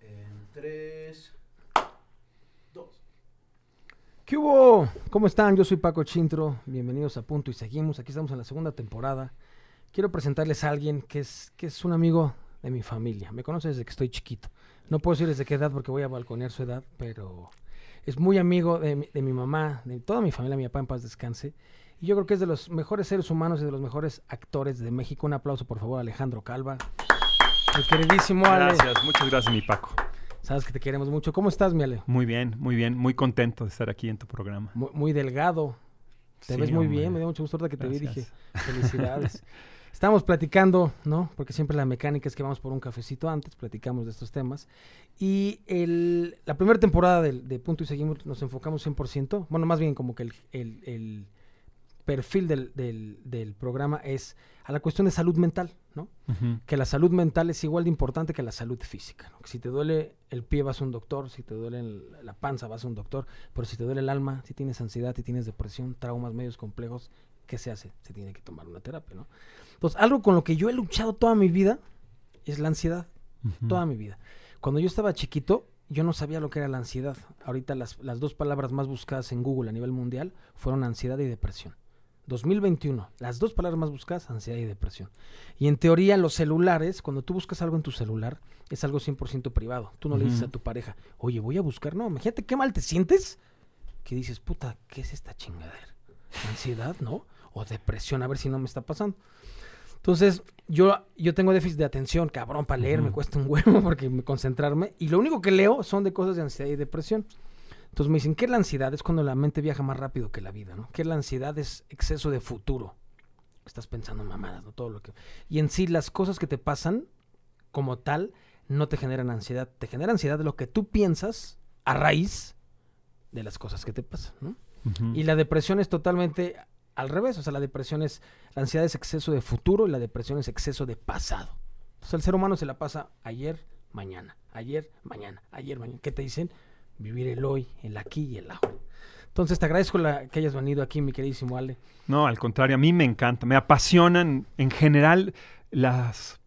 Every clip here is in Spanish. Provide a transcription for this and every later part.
En 3, 2. ¿Qué hubo? ¿Cómo están? Yo soy Paco Chintro. Bienvenidos a Punto y Seguimos. Aquí estamos en la segunda temporada. Quiero presentarles a alguien que es, que es un amigo de mi familia. Me conoce desde que estoy chiquito. No puedo decir desde qué edad porque voy a balconear su edad, pero es muy amigo de, mi- mamá, de toda mi familia, mi papá en paz descanse. Y yo creo que es de los mejores seres humanos y de los mejores actores de México. Un aplauso, por favor, Alejandro Calva. Mi queridísimo Ale. Gracias, muchas gracias, mi Paco. Sabes que te queremos mucho. ¿Cómo estás, mi Ale? Muy bien, muy bien, muy contento de estar aquí en tu programa. Muy, muy delgado. Te Sí, ves muy hombre. bien, me dio mucho gusto ahorita que te vi dije, felicidades. Estamos platicando, ¿no? Porque siempre la mecánica es que vamos por un cafecito antes, platicamos de estos temas. Y el, la primera temporada de, Punto y Seguimos nos enfocamos 100%, bueno, más bien como que el, el- el perfil del, del- del programa es a la cuestión de salud mental, ¿no? Que la salud mental es igual de importante que la salud física. ¿no? Que si te duele el pie vas a un doctor, si te duele el- la panza vas a un doctor, pero si te duele el alma, si tienes ansiedad, si tienes depresión, traumas medios complejos, ¿qué se hace? Se tiene que tomar una terapia, ¿no? Entonces, algo con lo que yo he luchado toda mi vida es la ansiedad, toda mi vida. Cuando yo estaba chiquito, yo no sabía lo que era la ansiedad. Ahorita las, las dos palabras más buscadas en Google a nivel mundial fueron ansiedad y depresión. 2021, las dos palabras más buscadas, ansiedad y depresión. Y en teoría, los celulares, cuando tú buscas algo en tu celular, es algo 100% privado. Tú no le dices a tu pareja, oye, voy a buscar. No, imagínate qué mal te sientes que dices, puta, ¿qué es esta chingadera? Ansiedad, ¿no? O depresión, a ver si no me está pasando. Entonces, yo, yo tengo déficit de atención, cabrón, para leer me Ujú. cuesta un huevo porque me concentrarme. Y lo único que leo son de cosas de ansiedad y depresión. Entonces me dicen, ¿qué es la ansiedad? Es cuando la mente viaja más rápido que la vida, ¿no? ¿Qué es la ansiedad? Es exceso de futuro. Estás pensando en mamadas, ¿no? Todo lo que... Y en sí, las cosas que te pasan, como tal, no te generan ansiedad. Te genera ansiedad de lo que tú piensas a raíz de las cosas que te pasan, ¿no? Y la depresión es totalmente al revés. O sea, la depresión es. La ansiedad es exceso de futuro y la depresión es exceso de pasado. Entonces, el ser humano se la pasa ayer, mañana. Ayer, mañana. Ayer, mañana. ¿Qué te dicen? Vivir el hoy, el aquí y el ahora. Entonces, te agradezco que hayas venido aquí, mi queridísimo Ale. No, al contrario, a mí me encanta, me apasionan en general las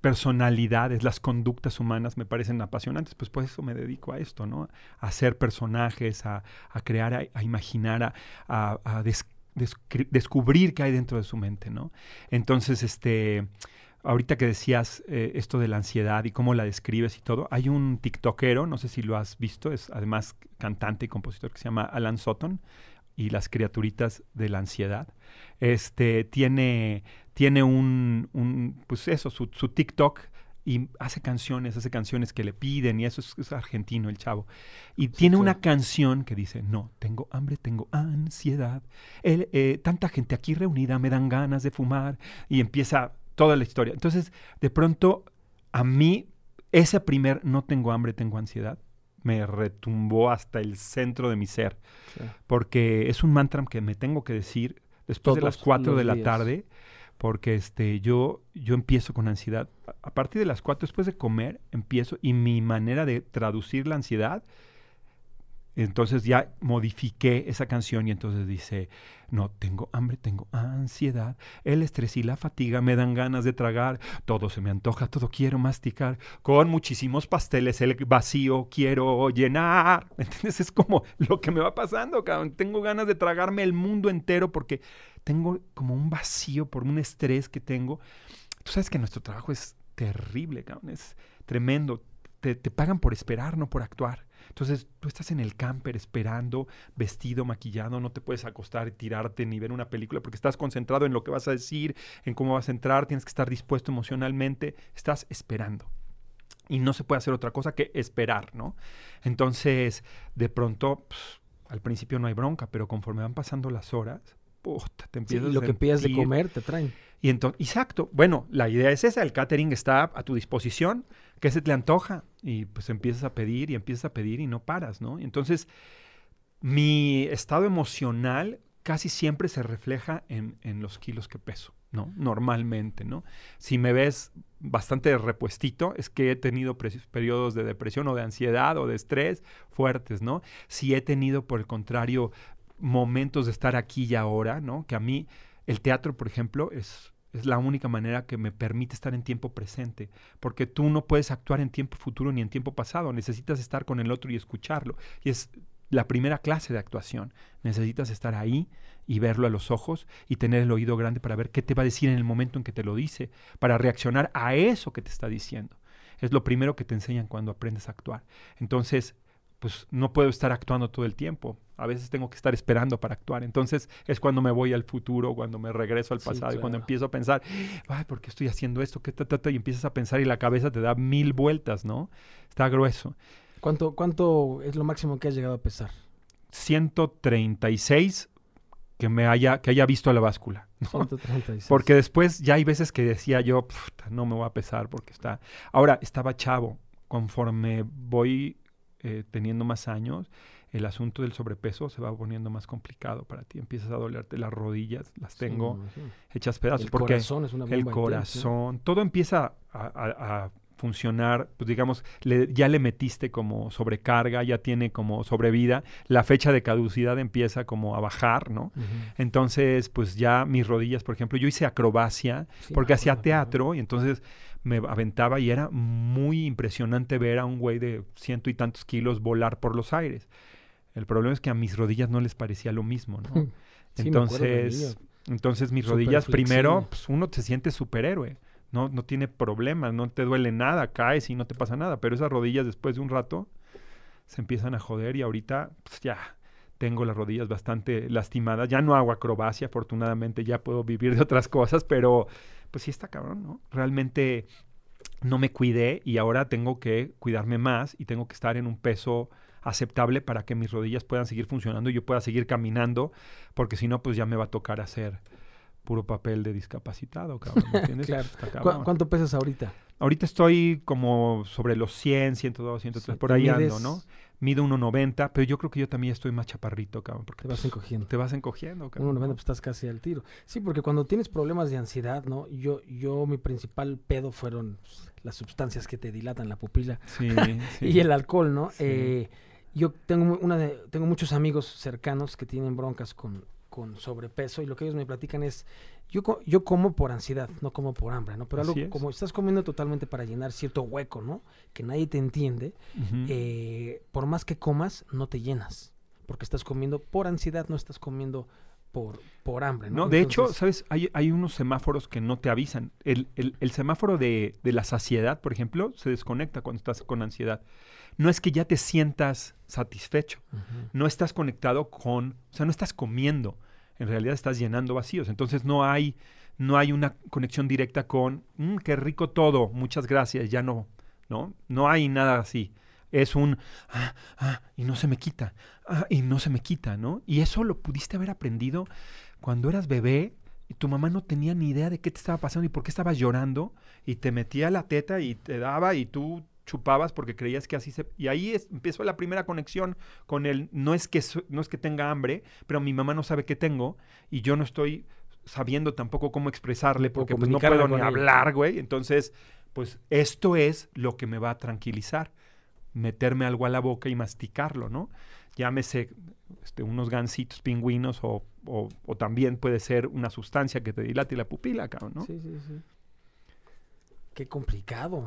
personalidades, las conductas humanas me parecen apasionantes, pues por eso me dedico a esto, ¿no? A hacer personajes, a, a crear, a, imaginar, a, a- descubrir qué hay dentro de su mente, ¿no? Entonces, este, ahorita que decías eh, esto de la ansiedad y cómo la describes y todo, hay un tiktokero, no sé si lo has visto, es además cantante y compositor que se llama Alan Sutton y las criaturitas de la ansiedad. Este tiene, tiene un, un, pues eso, su, su TikTok y hace canciones, hace canciones que le piden y eso es, es argentino el chavo. Y tiene una canción que dice, no, tengo hambre, tengo ansiedad, El, eh, tanta gente aquí reunida me dan ganas de fumar y empieza toda la historia. Entonces, de pronto, a mí, ese primer no tengo hambre, tengo ansiedad, me retumbó hasta el centro de mi ser porque es un mantra que me tengo que decir después de las Todos 4 de la días. tarde, porque este, yo, yo empiezo con ansiedad. A- A partir de las 4, después de comer, empiezo y mi manera de traducir la ansiedad, entonces ya modifiqué esa canción y entonces dice, no, tengo hambre, tengo ansiedad, el estrés y la fatiga me dan ganas de tragar, todo se me antoja, todo quiero masticar, con muchísimos pasteles el vacío quiero llenar. ¿Me entiendes? Es como lo que me va pasando, cabrón. Tengo ganas de tragarme el mundo entero porque tengo como un vacío por un estrés que tengo. Tú sabes que nuestro trabajo es terrible, cabrón, es tremendo. Te, te pagan por esperar, no por actuar. Entonces tú estás en el camper esperando, vestido, maquillado, no te puedes acostar y tirarte ni ver una película porque estás concentrado en lo que vas a decir, en cómo vas a entrar, tienes que estar dispuesto emocionalmente, estás esperando. Y no se puede hacer otra cosa que esperar, ¿no? Entonces, de pronto, pues, al principio no hay bronca, pero conforme van pasando las horas, puta, te Sí, empiezas y lo a que pidas de comer te traen. Y entonces, exacto. Bueno, la idea es esa, el catering está a tu disposición, que se te antoja y pues empiezas a pedir y empiezas a pedir y no paras, ¿no? Entonces, mi estado emocional casi siempre se refleja en, en los kilos que peso, ¿no? Normalmente, ¿no? Si me ves bastante repuestito, es que he tenido periodos de depresión o de ansiedad o de estrés fuertes, ¿no? Si he tenido, por el contrario, momentos de estar aquí y ahora, ¿no? Que a mí el teatro, por ejemplo, es, es la única manera que me permite estar en tiempo presente, porque tú no puedes actuar en tiempo futuro ni en tiempo pasado, necesitas estar con el otro y escucharlo. Y es la primera clase de actuación. Necesitas estar ahí y verlo a los ojos y tener el oído grande para ver qué te va a decir en el momento en que te lo dice, para reaccionar a eso que te está diciendo. Es lo primero que te enseñan cuando aprendes a actuar. Entonces, pues no puedo estar actuando todo el tiempo. A veces tengo que estar esperando para actuar. Entonces es cuando me voy al futuro, cuando me regreso al Sí, pasado y cuando empiezo a pensar, ay, ¿por qué estoy haciendo esto? ¿Qué ta, ta, ta? Y empiezas a pensar y la cabeza te da mil vueltas, ¿no? Está grueso. ¿Cuánto, ¿Cuánto es lo máximo que has llegado a pesar? 136 que me haya, que haya visto la báscula. ¿no? 136. Porque después ya hay veces que decía yo, "Puta, no me voy a pesar porque está... Ahora, estaba chavo. Conforme voy eh, teniendo más años, el asunto del sobrepeso se va poniendo más complicado para ti. Empiezas a dolerte las rodillas, las tengo hechas pedazos. El porque corazón es una bomba el corazón, todo empieza a, a- a funcionar, pues digamos, le- ya le metiste como sobrecarga, ya tiene como sobrevida, la fecha de caducidad empieza como a bajar, ¿no? Entonces, pues ya mis rodillas, por ejemplo, yo hice acrobacia Sí, porque me hacía teatro y entonces me aventaba y era muy impresionante ver a un güey de ciento y tantos kilos volar por los aires. El problema es que a mis rodillas no les parecía lo mismo, ¿no? Sí, de entonces, entonces mis rodillas primero, pues uno se siente superhéroe. No, no tiene problemas, no te duele nada, caes y no te pasa nada. Pero esas rodillas después de un rato se empiezan a joder y ahorita pues ya tengo las rodillas bastante lastimadas. Ya no hago acrobacia, afortunadamente ya puedo vivir de otras cosas, pero pues sí está cabrón, ¿no? Realmente no me cuidé y ahora tengo que cuidarme más y tengo que estar en un peso aceptable para que mis rodillas puedan seguir funcionando y yo pueda seguir caminando, porque si no, pues ya me va a tocar hacer puro papel de discapacitado, cabrón, ¿me entiendes? Claro. Está ¿Cu- cabrón. ¿Cuánto pesas ahorita? Ahorita estoy como sobre los 100, 102, 103, Sí, por ahí ando, ¿no? Mido 1.90, pero yo creo que yo también estoy más chaparrito, cabrón, porque Te vas pues, encogiendo. te vas encogiendo, cabrón. Uno ¿no? noventa, pues estás casi al tiro. Sí, porque cuando tienes problemas de ansiedad, ¿no? Yo, yo mi principal pedo fueron pues, las sustancias que te dilatan la pupila Sí, sí. y el alcohol, ¿no? Sí. Eh, yo tengo una de, tengo muchos amigos cercanos que tienen broncas con, con sobrepeso y lo que ellos me platican es yo, yo como por ansiedad, no como por hambre, ¿no? Pero algo es. como estás comiendo totalmente para llenar cierto hueco, ¿no? Que nadie te entiende, eh, por más que comas, no te llenas. Porque estás comiendo por ansiedad, no estás comiendo por, por hambre. No, No, de hecho, ¿sabes? Hay, hay unos semáforos que no te avisan. El, el- el semáforo de, de la saciedad, por ejemplo, se desconecta cuando estás con ansiedad. No es que ya te sientas satisfecho. No estás conectado con, o sea, no estás comiendo. En realidad estás llenando vacíos. Entonces no hay, no hay una conexión directa con, "Mm, qué rico todo, muchas gracias, ya no, ¿no? No hay nada así. Es un, ah, ah, y no se me quita, ah, y no se me quita, ¿no? Y eso lo pudiste haber aprendido cuando eras bebé y tu mamá no tenía ni idea de qué te estaba pasando y por qué estabas llorando y te metía la teta y te daba y tú chupabas porque creías que así se... Y ahí es- empezó la primera conexión con el, no es, que, no es que tenga hambre, pero mi mamá no sabe qué tengo y yo no estoy sabiendo tampoco cómo expresarle porque pues, no puedo ni hablar, güey. Entonces, pues esto es lo que me va a tranquilizar, meterme algo a la boca y masticarlo, ¿no? Llámese este, unos gancitos pingüinos o, o- o también puede ser una sustancia que te dilate la pupila, cabrón, ¿no? Sí, sí, sí. Qué complicado.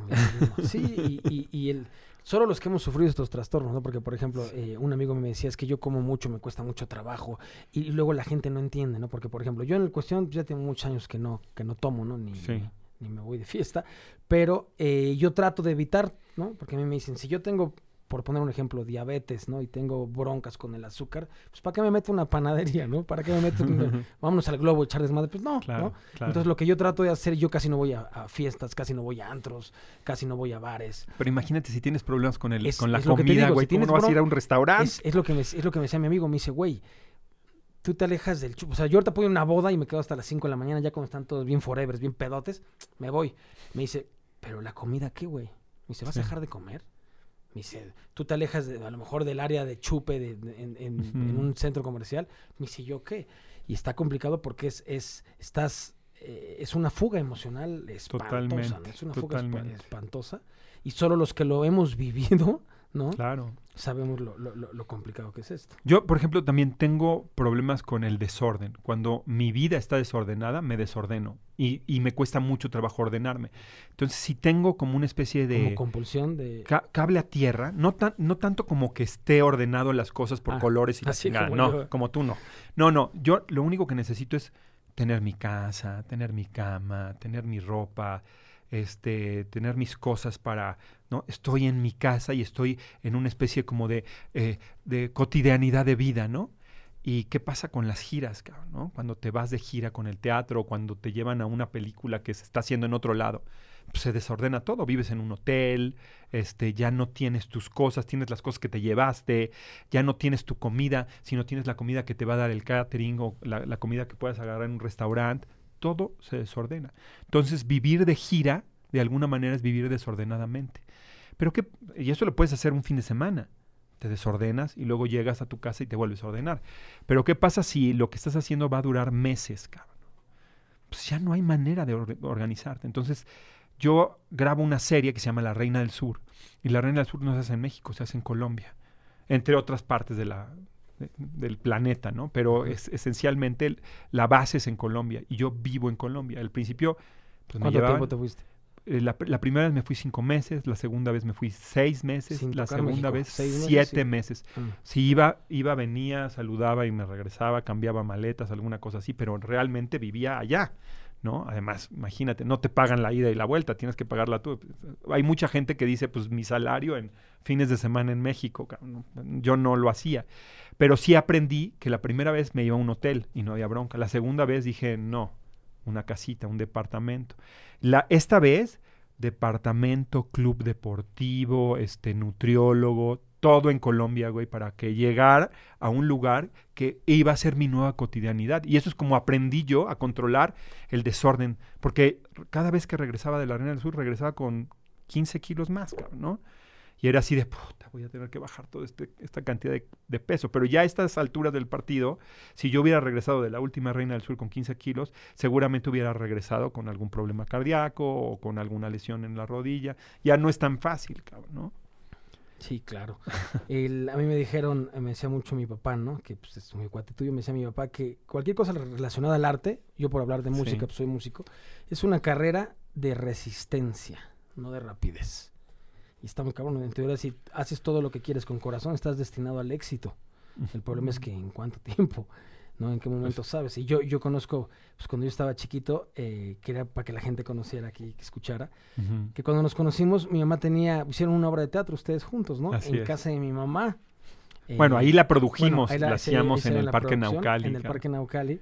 Sí, y, y- y el, solo los que hemos sufrido estos trastornos, ¿no? Porque, por ejemplo, eh, un amigo me decía, es que yo como mucho, me cuesta mucho trabajo, y, luego la gente no entiende, ¿no? Porque, por ejemplo, yo en el cuestión pues, ya tengo muchos años que no, que no tomo, ¿no? Ni, Sí. ni, ni me voy de fiesta, pero eh, yo trato de evitar, ¿no? Porque a mí me dicen, si yo tengo, por poner un ejemplo, diabetes, ¿no? Y tengo broncas con el azúcar, pues ¿para qué me meto una panadería, ¿no? ¿Para qué me meto, un- vámonos al globo a echar desmadre? Pues no, Claro, ¿no? claro. Entonces lo que yo trato de hacer, yo casi no voy a, a fiestas, casi no voy a antros, casi no voy a bares. Pero imagínate si tienes problemas con, el, Es- con la es comida, güey. si ¿Cómo no vas a ir a un restaurante? Es, es lo que me, es lo que me decía mi amigo, me dice, güey, tú te alejas del chupo. O sea, yo ahorita puedo ir a una boda y me quedo hasta las 5 de la mañana, ya cuando están todos bien forever, bien pedotes, me voy. Me dice, pero la comida, ¿qué, güey? Me dice, ¿vas Sí. a dejar de comer? Me dice, tú te alejas de- a lo mejor del área de chupe de- de- en, en- en Ujú. un centro comercial. Me dice, ¿yo qué? Y está complicado porque es, es, estás, eh, es una fuga emocional espantosa, ¿no? Totalmente, Es una fuga espantosa. Y solo los que lo hemos vivido ¿no? Claro. Sabemos lo, lo- lo- complicado que es esto. Yo, por ejemplo, también tengo problemas con el desorden. Cuando mi vida está desordenada, me desordeno y, y me cuesta mucho trabajo ordenarme. Entonces, si tengo como una especie de Como compulsión de... ca- cable a tierra, no, tan, no tanto como que esté ordenado las cosas por Ah, colores y así como no, yo. como tú no. No, no, yo lo único que necesito es tener mi casa, tener mi cama, tener mi ropa, este, tener mis cosas para, ¿no? Estoy en mi casa y estoy en una especie como de, eh, de cotidianidad de vida, ¿no? ¿Y qué pasa con las giras, cabrón, ¿no? Cuando te vas de gira con el teatro, cuando te llevan a una película que se está haciendo en otro lado, pues se desordena todo. Vives en un hotel, este, ya no tienes tus cosas, tienes las cosas que te llevaste, ya no tienes tu comida, sino tienes la comida que te va a dar el catering o la, la comida que puedas agarrar en un restaurante. Todo se desordena. Entonces, vivir de gira, de alguna manera, es vivir desordenadamente. Pero que, y eso lo puedes hacer un fin de semana. Te desordenas y luego llegas a tu casa y te vuelves a ordenar. Pero ¿qué pasa si lo que estás haciendo va a durar meses, cabrón? Pues ya no hay manera de or- organizarte. Entonces, yo grabo una serie que se llama La Reina del Sur. Y La Reina del Sur no se hace en México, se hace en Colombia. Entre otras partes de la, del planeta, ¿no? Pero es, esencialmente la base es en Colombia. Y yo vivo en Colombia. Al principio, pues me ¿Cuánto llevaban- tiempo te fuiste? eh, la, pr- la primera vez me fui cinco meses, la segunda vez me fui seis meses, Sin la segunda México. vez meses, siete sí. meses. Ah. Si iba, iba, venía, saludaba y me regresaba, cambiaba maletas, alguna cosa así, pero realmente vivía allá, ¿no? Además, imagínate, no te pagan la ida y la vuelta, tienes que pagarla tú. Hay mucha gente que dice, pues mi salario en fines de semana en México, yo no lo hacía. Pero sí aprendí que la primera vez me iba a un hotel y no había bronca. La segunda vez dije, no, una casita, un departamento. La, esta vez, departamento, club deportivo, este, nutriólogo, todo en Colombia, güey, para que llegara a un lugar que iba a ser mi nueva cotidianidad. Y eso es como aprendí yo a controlar el desorden, porque cada vez que regresaba de la Arena del Sur, regresaba con 15 kilos más, cabrón, ¿no? Y era así de, puta, voy a tener que bajar toda este, esta cantidad de, de peso. Pero ya a estas alturas del partido, si yo hubiera regresado de la última Reina del Sur con 15 kilos, seguramente hubiera regresado con algún problema cardíaco o con alguna lesión en la rodilla. Ya no es tan fácil, cabrón, ¿no? Sí, claro. El- a mí me dijeron, me decía mucho mi papá, ¿no? Que pues, es muy cuate tuyo, me decía mi papá que cualquier cosa relacionada al arte, yo por hablar de música, Sí. pues soy músico, es una carrera de resistencia, no de rapidez. Y está muy cabrón. En teoría, si haces todo lo que quieres con corazón, estás destinado al éxito. El problema es que en cuánto tiempo, ¿no? En qué momento sabes. Y yo, yo conozco, pues cuando yo estaba chiquito, eh, que era para que la gente conociera aquí, que escuchara, que cuando nos conocimos, mi mamá tenía, hicieron una obra de teatro ustedes juntos, ¿no? Así en es. casa de mi mamá. Bueno, Eh, ahí la bueno, produjimos, ahí la hacíamos en el Parque Naucali. En el. Parque Naucali.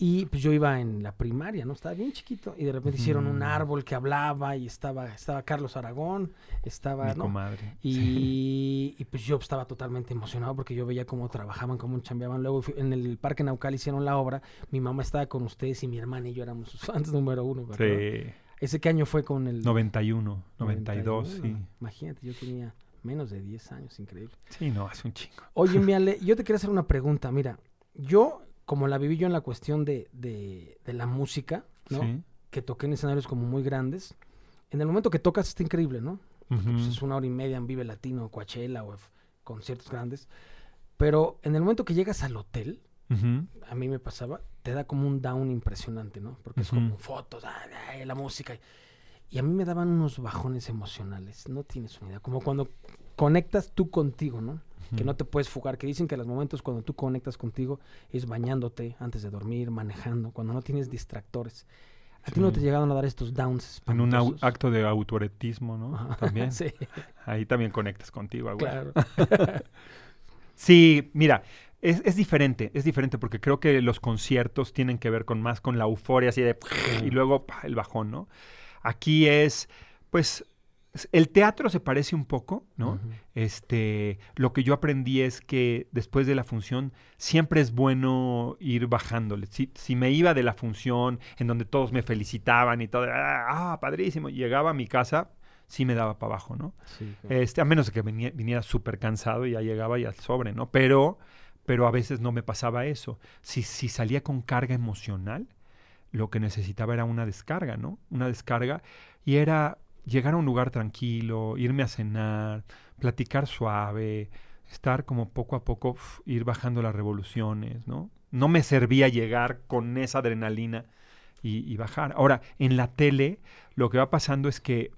Y pues yo iba en la primaria, ¿no? Estaba bien chiquito. Y de repente hicieron un árbol que hablaba y estaba, estaba Carlos Aragón, estaba, Mi ¿no? comadre. Y, y, pues yo estaba totalmente emocionado porque yo veía cómo trabajaban, cómo chambeaban. Luego en el Parque Naucali hicieron la obra. Mi mamá estaba con ustedes y mi hermana y yo éramos sus fans número uno, ¿verdad? Sí. ¿Ese qué año fue con el...? 91, 92, 91? sí. Imagínate, yo tenía menos de 10 años, increíble. Sí, no, hace un chingo. Oye, Miale, yo te quería hacer una pregunta. Mira, yo, como la viví yo en la cuestión de, de, de la música, ¿no? Sí. Que toqué en escenarios como muy grandes. En el momento que tocas está increíble, ¿no? Porque, pues, Ujú. es una hora y media en Vive Latino, Coachella o conciertos grandes. Pero en el momento que llegas al hotel, Ujú. a mí me pasaba, te da como un down impresionante, ¿no? Porque es Ujú. como fotos, ay, ay, la música. Y a mí me daban unos bajones emocionales, no tienes una idea. Como cuando conectas tú contigo, ¿no? Que no te puedes fugar, que dicen que los momentos cuando tú conectas contigo es bañándote antes de dormir, manejando, cuando no tienes distractores. ¿A ti no Sí. te llegaron a dar estos downs? En un au- acto de autoretismo, ¿no? Ajá, También. sí, Ahí también conectas contigo. güey. claro. Sí, mira, es, es diferente, es diferente porque creo que los conciertos tienen que ver con más con la euforia así de y luego pa, el bajón, ¿no? Aquí es, pues, es- el teatro se parece un poco, ¿no? Este, lo que yo aprendí es que después de la función siempre es bueno ir bajándole. Si, si me iba de la función en donde todos me felicitaban y todo, ah, ah, padrísimo, llegaba a mi casa, sí me daba para abajo, ¿no? Sí, claro. Este, a menos de que viniera súper cansado y ya llegaba y al sobre, ¿no? Pero, pero a veces no me pasaba eso. Si, si salía con carga emocional, lo que necesitaba era una descarga, ¿no? Una descarga. Y era llegar a un lugar tranquilo, irme a cenar, platicar suave, estar como poco a poco, uf, ir bajando las revoluciones, ¿no? No me servía llegar con esa adrenalina y, y bajar. Ahora, en la tele, lo que va pasando es que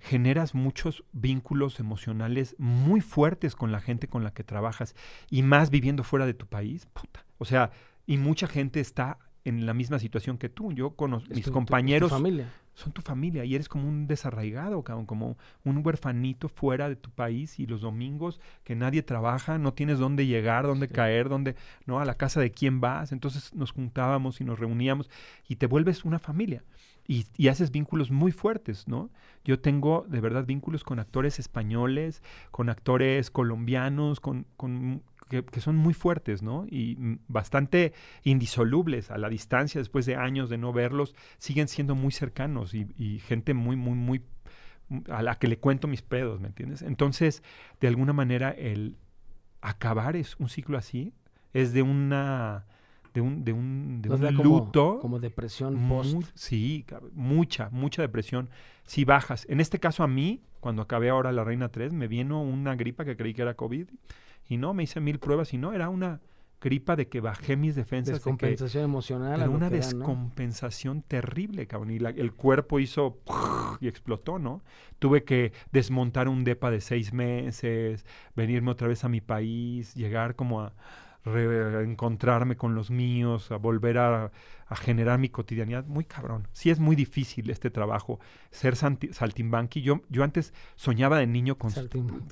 generas muchos vínculos emocionales muy fuertes con la gente con la que trabajas y más viviendo fuera de tu país, puta. O sea, y mucha gente está en la misma situación que tú. Yo con mis tu- compañeros tu familia. Son tu familia y eres como un desarraigado, cabrón, como un huerfanito fuera de tu país y los domingos que nadie trabaja, no tienes dónde llegar, dónde Sí. caer, dónde, ¿no? A la casa de quién vas. Entonces nos juntábamos y nos reuníamos y te vuelves una familia y, y haces vínculos muy fuertes, ¿no? Yo tengo de verdad vínculos con actores españoles, con actores colombianos, con, con que, son muy fuertes, ¿no? Y bastante indisolubles a la distancia después de años de no verlos, siguen siendo muy cercanos y, y gente muy, muy, muy a la que le cuento mis pedos, ¿me entiendes? Entonces, de alguna manera, el acabar es un ciclo así, es de una, de un, de un, de un como, luto. como depresión post. sí, mucha, mucha depresión. Si bajas. En este caso a mí, cuando acabé ahora la Reina 3, me vino una gripa que creí que era COVID y no, me hice mil pruebas y no, era una gripa de que bajé mis defensas. de que- Descompensación emocional. pero una descompensación terrible, cabrón. Y la- el cuerpo hizo y explotó, ¿no? Tuve que desmontar un depa de seis meses, venirme otra vez a mi país, llegar como a reencontrarme con los míos, a volver a, a generar mi cotidianidad. Muy cabrón. Sí es muy difícil este trabajo, ser saltimbanqui. Yo, yo antes soñaba de niño con,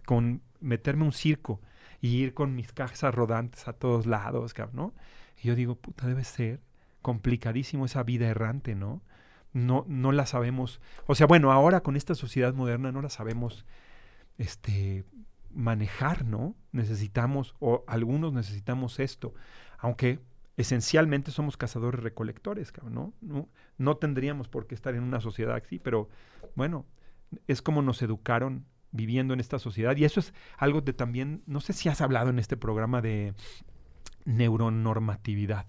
con meterme a un circo y ir con mis cajas rodantes a todos lados, cabrón, ¿no? Y yo digo, puta, debe ser complicadísimo esa vida errante, ¿no? No, no la sabemos. O sea, bueno, ahora con esta sociedad moderna no la sabemos este, manejar, ¿no? Necesitamos, o algunos necesitamos esto, aunque esencialmente somos cazadores recolectores, ¿no? No, no tendríamos por qué estar en una sociedad así, pero bueno, es como nos educaron viviendo en esta sociedad. Y eso es algo de también, no sé si has hablado en este programa de neuronormatividad.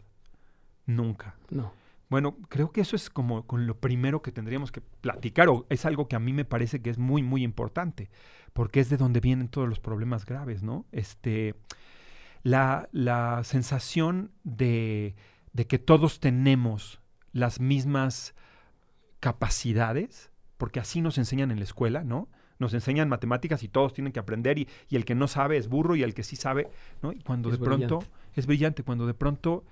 Nunca. No. Bueno, creo que eso es como con lo primero que tendríamos que platicar, o es algo que a mí me parece que es muy, muy importante, porque es de donde vienen todos los problemas graves, ¿no? Este, la, la sensación de, de que todos tenemos las mismas capacidades, porque así nos enseñan en la escuela, ¿no? Nos enseñan matemáticas y todos tienen que aprender y, y el que no sabe es burro y el que sí sabe, ¿no? Y cuando Es de pronto es brillante, cuando de pronto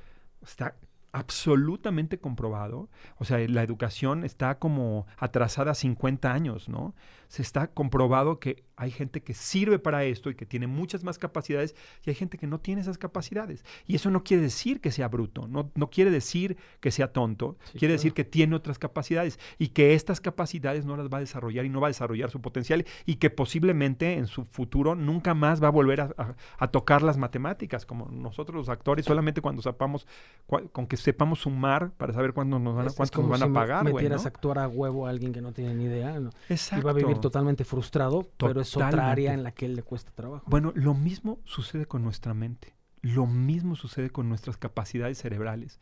está absolutamente comprobado, o sea, la educación está como atrasada 50 años, ¿no? Se está comprobado que hay gente que sirve para esto y que tiene muchas más capacidades y hay gente que no tiene esas capacidades. Y eso no quiere decir que sea bruto, no, no quiere decir que sea tonto, Sí, quiere claro. decir que tiene otras capacidades y que estas capacidades no las va a desarrollar y no va a desarrollar su potencial y que posiblemente en su futuro nunca más va a volver a, a- a tocar las matemáticas, como nosotros los actores, solamente cuando sepamos, cua- con que sepamos sumar para saber cuándo nos van a, Es- es cuánto como nos van si a me- pagar, güey, metieras ¿no? a actuar a huevo a alguien que no tiene ni idea. ¿no? Y Exacto. va a vivir totalmente frustrado, pero es otra área en la que él le cuesta trabajo. Bueno, lo mismo sucede con nuestra mente. Lo mismo sucede con nuestras capacidades cerebrales.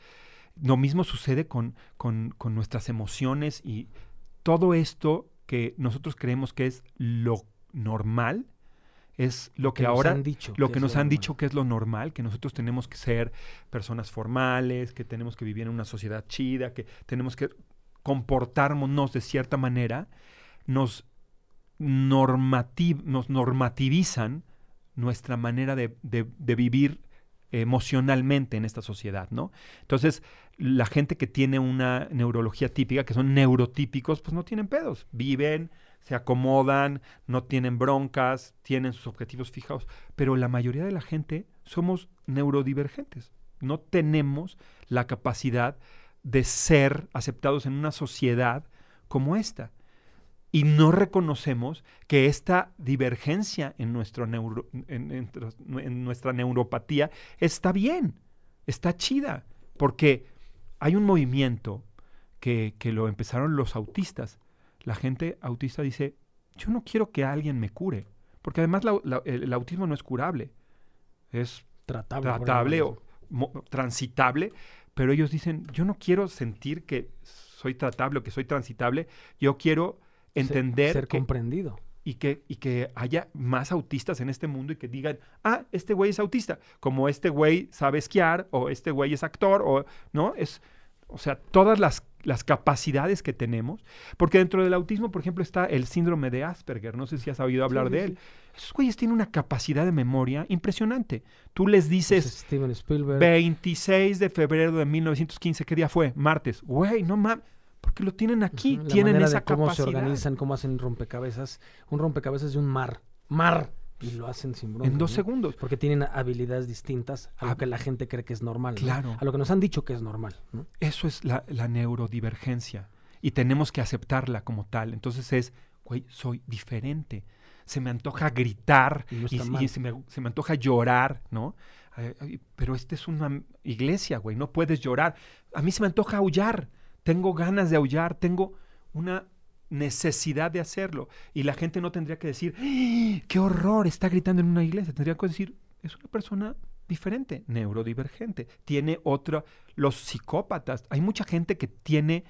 Lo mismo sucede con, con- con nuestras emociones y todo esto que nosotros creemos que es lo normal, es lo que, ahora han dicho lo que nos han normal. dicho que es lo normal, que nosotros tenemos que ser personas formales, que tenemos que vivir en una sociedad chida, que tenemos que comportarnos de cierta manera, nos, nos normativizan nuestra manera de, de- de vivir emocionalmente en esta sociedad, ¿no? Entonces, la gente que tiene una neurología típica, que son neurotípicos, pues no tienen pedos. Viven, se acomodan, no tienen broncas, tienen sus objetivos fijados. Pero la mayoría de la gente somos neurodivergentes. No tenemos la capacidad de ser aceptados en una sociedad como esta. Y no reconocemos que esta divergencia en, nuestro neuro- en- nuestra neuropatía está bien, está chida, porque hay un movimiento que, que lo empezaron los autistas. La gente autista dice, yo no quiero que alguien me cure, porque además la- la- el, el autismo no es curable, es Tratable. o mo- transitable, pero ellos dicen, yo no quiero sentir que soy tratable o que soy transitable, yo quiero entender Ser que- comprendido. y que, y que haya más autistas en este mundo y que digan, ah, este güey es autista, como este güey sabe esquiar, o este güey es actor, o, ¿no? Es, o sea, todas las, las capacidades que tenemos, porque dentro del autismo, por ejemplo, está el síndrome de Asperger, no sé si has oído hablar Sí, de sí, él. Esos güeyes tienen una capacidad de memoria impresionante. Tú les dices, Steven Spielberg. 26 de febrero de 1915, ¿qué día fue? Martes. Güey, no mames, porque lo tienen aquí, tienen manera esa de cómo capacidad. se organizan, cómo hacen rompecabezas. Un rompecabezas de un mar. Mar. Y lo hacen sin bronca. En dos ¿no? segundos. Porque tienen habilidades distintas a lo que la gente cree que es normal. ¿no? claro. A lo que nos han dicho que es normal. ¿no? Eso es la, la neurodivergencia y tenemos que aceptarla como tal. Entonces es, güey, soy diferente. Se me antoja gritar Y se, me, se me antoja llorar, ¿no? Ay, ay, pero esta es una iglesia, güey, no puedes llorar. A mí se me antoja aullar. Tengo ganas de aullar, tengo una necesidad de hacerlo. Y la gente no tendría que decir, ¡Ah! qué horror, está gritando en una iglesia. Tendría que decir, es una persona diferente, neurodivergente. Tiene otra, los psicópatas. Hay mucha gente que tiene,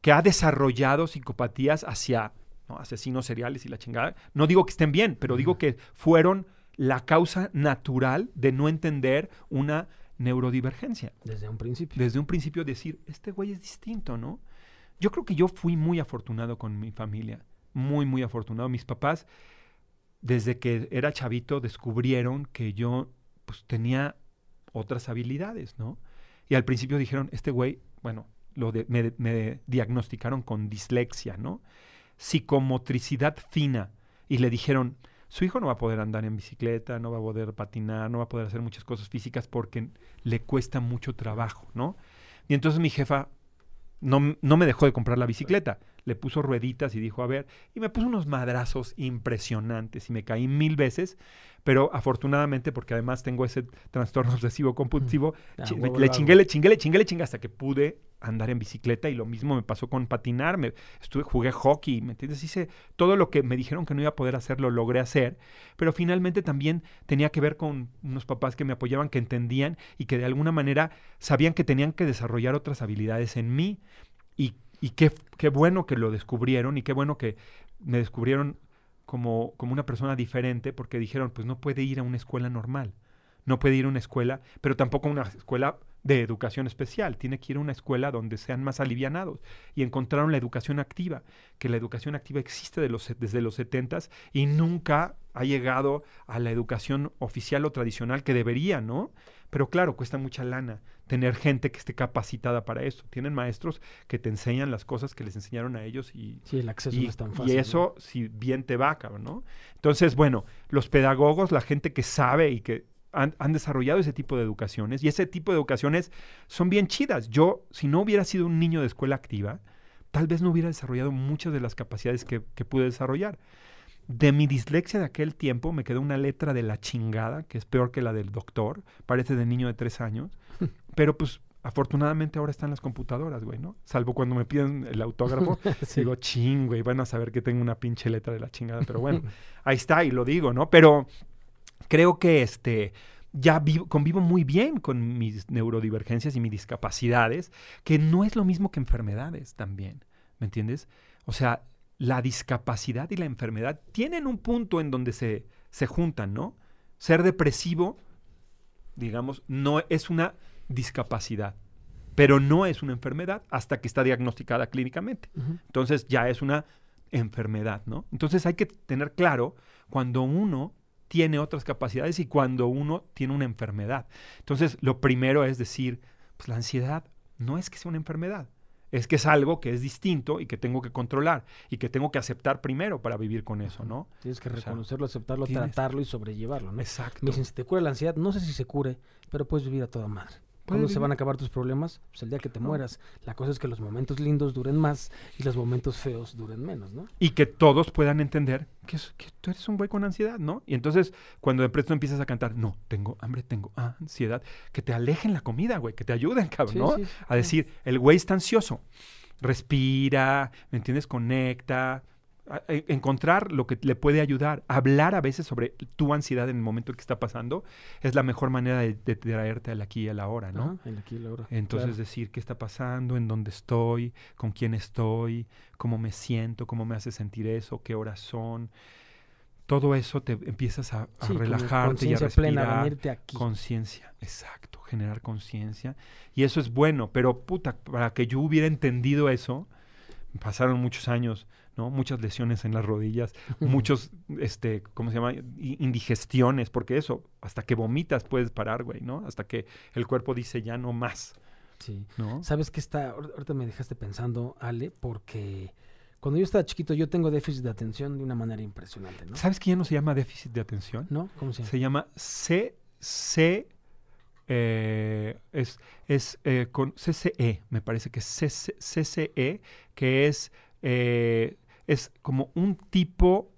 que ha desarrollado psicopatías hacia ¿no? asesinos seriales y la chingada. No digo que estén bien, pero digo que fueron la causa natural de no entender una neurodivergencia. Desde un principio. Desde un principio decir, este güey es distinto, ¿no? Yo creo que yo fui muy afortunado con mi familia, muy, muy afortunado. Mis papás, desde que era chavito, descubrieron que yo pues tenía otras habilidades, ¿no? Y al principio dijeron, este güey, bueno, lo me, me diagnosticaron con dislexia, ¿no? Psicomotricidad fina. Y le dijeron, su hijo no va a poder andar en bicicleta, no va a poder patinar, no va a poder hacer muchas cosas físicas porque le cuesta mucho trabajo, ¿no? Y entonces mi jefa no, no me dejó de comprar la bicicleta. Le puso rueditas y dijo, a ver, y me puso unos madrazos impresionantes y me caí mil veces, pero afortunadamente, porque además tengo ese trastorno obsesivo compulsivo, Ah, chi- huevo, le chingué, le chingué, le chingué, le chingué hasta que pude andar en bicicleta y lo mismo me pasó con patinar, me estuve, jugué hockey, ¿me entiendes? Hice todo lo que me dijeron que no iba a poder hacer, lo logré hacer, pero finalmente también tenía que ver con unos papás que me apoyaban, que entendían y que de alguna manera sabían que tenían que desarrollar otras habilidades en mí y, y qué, qué bueno que lo descubrieron y qué bueno que me descubrieron como, como una persona diferente porque dijeron, pues no puede ir a una escuela normal, no puede ir a una escuela, pero tampoco a una escuela de educación especial, tiene que ir a una escuela donde sean más alivianados y encontraron la educación activa, que la educación activa existe de los, se- desde los 70 y nunca ha llegado a la educación oficial o tradicional que debería, ¿no? Pero claro, cuesta mucha lana tener gente que esté capacitada para eso. Tienen maestros que te enseñan las cosas que les enseñaron a ellos y, Sí, el acceso y, no es tan y fácil. ¿no? eso, si bien te va, cabrón, ¿no? Entonces, bueno, los pedagogos, la gente que sabe y que han, han desarrollado ese tipo de educaciones, y ese tipo de educaciones son bien chidas. Yo, si no hubiera sido un niño de escuela activa, tal vez no hubiera desarrollado muchas de las capacidades que, que pude desarrollar. De mi dislexia de aquel tiempo me quedó una letra de la chingada, que es peor que la del doctor, parece de niño de tres años, pero pues afortunadamente ahora están las computadoras, güey, ¿no? Salvo cuando me piden el autógrafo, Sí. Digo, ching, güey, van a saber que tengo una pinche letra de la chingada, pero bueno, ahí está y lo digo, ¿no? Pero creo que este ya vivo- convivo muy bien con mis neurodivergencias y mis discapacidades, que no es lo mismo que enfermedades también, ¿me entiendes? O sea, la discapacidad y la enfermedad tienen un punto en donde se, se juntan, ¿no? Ser depresivo, digamos, no es una discapacidad, pero no es una enfermedad hasta que está diagnosticada clínicamente. Entonces ya es una enfermedad, ¿no? Entonces hay que tener claro cuando uno tiene otras capacidades y cuando uno tiene una enfermedad. Entonces lo primero es decir, pues la ansiedad no es que sea una enfermedad, es que es algo que es distinto y que tengo que controlar y que tengo que aceptar primero para vivir con eso, ¿no? Tienes que O sea, reconocerlo, aceptarlo, tienes- tratarlo y sobrellevarlo, ¿no? Exacto. Me dicen, si te cura la ansiedad, no sé si se cure, pero puedes vivir a toda madre. ¿Cuándo se van a acabar tus problemas? Pues el día que te No. mueras. La cosa es que los momentos lindos duren más y los momentos feos duren menos, ¿no? Y que todos puedan entender que, es- que tú eres un güey con ansiedad, ¿no? Y entonces, cuando de pronto empiezas a cantar, no, tengo hambre, tengo ansiedad, que te alejen la comida, güey, que te ayuden, cabrón, Sí, ¿no? sí, sí, a decir, el güey está ansioso, respira, ¿me entiendes? Conecta, encontrar lo que le puede ayudar. Hablar a veces sobre tu ansiedad en el momento que está pasando es la mejor manera de, de traerte al aquí y a la hora, ¿no? El aquí y el ahora. Entonces Claro. decir qué está pasando, en dónde estoy, con quién estoy, cómo me siento, cómo me hace sentir eso, qué horas son. Todo eso te empiezas a, a Sí, relajarte y a conciencia respirar. plena, venirte aquí. Conciencia, exacto, generar conciencia. Y eso es bueno, pero puta, para que yo hubiera entendido eso, pasaron muchos años, ¿no? Muchas lesiones en las rodillas, muchos, este, ¿cómo se llama? Indigestiones, porque eso, hasta que vomitas puedes parar, güey, ¿no? Hasta que el cuerpo dice ya no más, Sí. ¿no? ¿Sabes qué está? ahor- Ahorita me dejaste pensando, Ale, porque cuando yo estaba chiquito yo tengo déficit de atención de una manera impresionante, ¿no? ¿Sabes que ya no se llama déficit de atención? ¿No? ¿Cómo se llama? Se llama CC, eh, es, es eh, con CCE, me parece que es CC CCE, que es, eh, es como un tipo